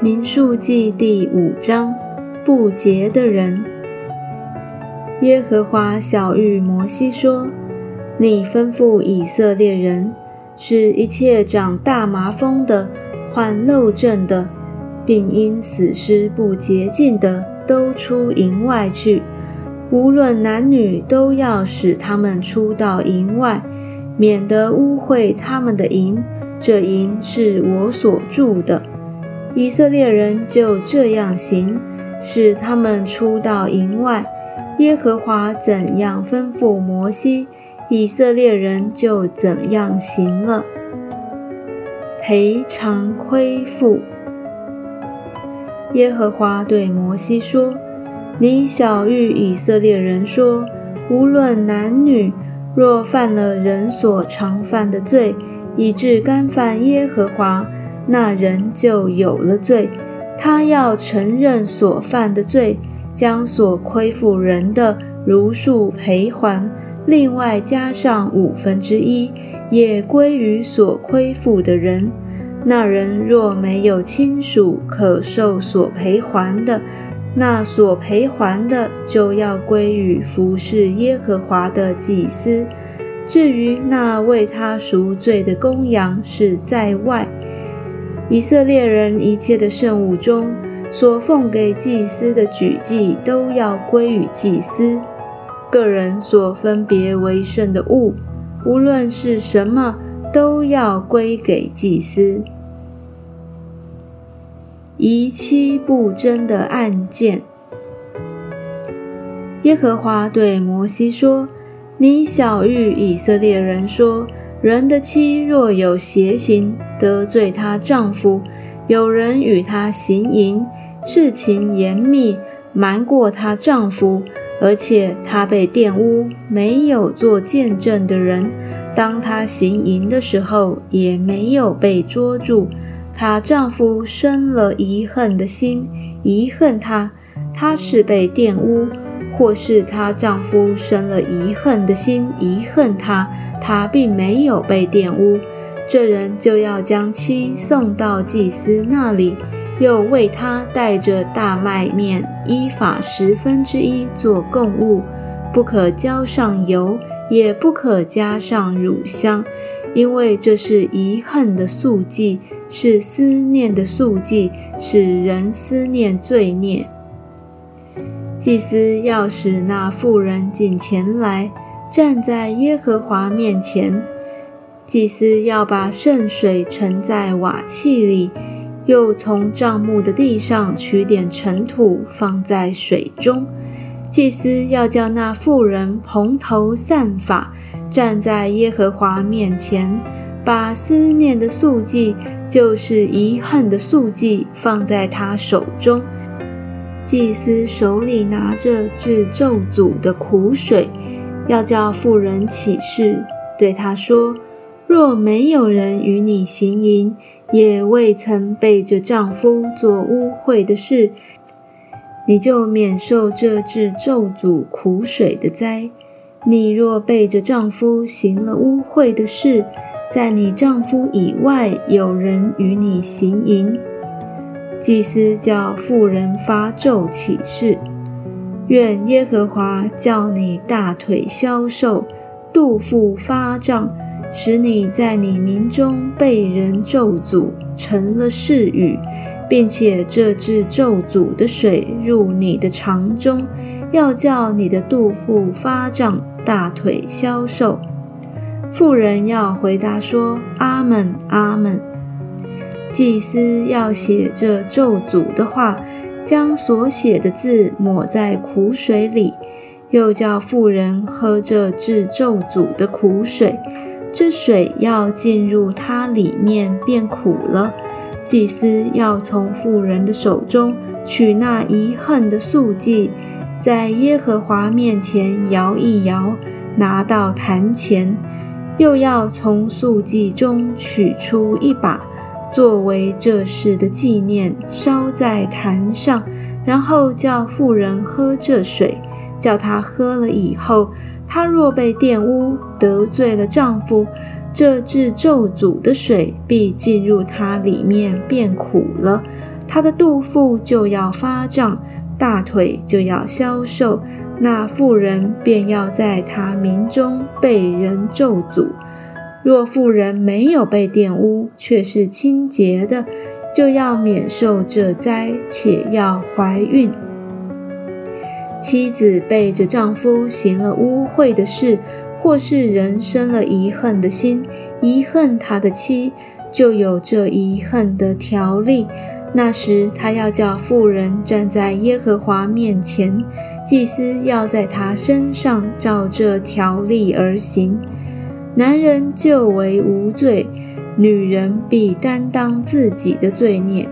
民数记第五章，不洁的人。耶和华小谕摩西说：“你吩咐以色列人，使一切长大麻风的、患漏症的，并因死尸不洁净的，都出营外去。无论男女，都要使他们出到营外，免得污秽他们的营。这营是我所住的。”以色列人就这样行，使他们出到营外。耶和华怎样吩咐摩西，以色列人就怎样行了。赔偿亏负。耶和华对摩西说：“你小谕以色列人说，无论男女，若犯了人所常犯的罪，以致干犯耶和华。”那人就有了罪，他要承认所犯的罪，将所亏负人的如数赔还，另外加上五分之一，也归于所亏负的人。那人若没有亲属可受所赔还的，那所赔还的就要归于服侍耶和华的祭司。至于那为他赎罪的公羊，是在外。以色列人一切的圣物中所奉给祭司的举祭，都要归于祭司。个人所分别为圣的物，无论是什么，都要归给祭司。遗妻不争的案件，耶和华对摩西说：“你小谕以色列人说。”人的妻若有邪行，得罪她丈夫，有人与她行淫，事情严密，瞒过她丈夫，而且她被玷污，没有做见证的人，当她行淫的时候，也没有被捉住，她丈夫生了遗恨的心，遗恨她，她是被玷污，或是她丈夫生了遗恨的心，遗恨她。他并没有被玷污，这人就要将妻送到祭司那里，又为他带着大麦面依法十分之一做供物，不可浇上油，也不可加上乳香，因为这是遗恨的素祭，是思念的素祭，使人思念罪孽。祭司要使那妇人进前来。站在耶和华面前，祭司要把圣水盛在瓦器里，又从帐幕的地上取点尘土放在水中。祭司要叫那妇人蓬头散发，站在耶和华面前，把思念的素祭，就是遗恨的素祭，放在他手中。祭司手里拿着治咒诅的苦水。要叫妇人起誓，对他说：“若没有人与你行淫，也未曾背着丈夫做污秽的事，你就免受这治咒诅苦水的灾。你若背着丈夫行了污秽的事，在你丈夫以外有人与你行淫，祭司叫妇人发咒起誓。”愿耶和华叫你大腿消瘦，肚腹发胀，使你在你民中被人咒诅，成了誓语，并且这治咒诅的水入你的肠中，要叫你的肚腹发胀，大腿消瘦。妇人要回答说：“阿门，阿门。”祭司要写这咒诅的话。将所写的字抹在苦水里，又叫妇人喝这治咒诅的苦水。这水要进入它里面，变苦了。祭司要从妇人的手中取那遗恨的素祭，在耶和华面前摇一摇，拿到坛前，又要从素祭中取出一把。作为这事的纪念，烧在坛上，然后叫妇人喝这水。叫她喝了以后，她若被玷污，得罪了丈夫，这治咒诅的水必进入她里面，变苦了。她的肚腹就要发胀，大腿就要消瘦，那妇人便要在她民中被人咒诅。若妇人没有被玷污，却是清洁的，就要免受这灾，且要怀孕。妻子背着丈夫行了污秽的事，或是人生了遗恨的心，遗恨他的妻，就有这遗恨的条例。那时他要叫妇人站在耶和华面前，祭司要在他身上照这条例而行。男人就为无罪，女人必担当自己的罪孽。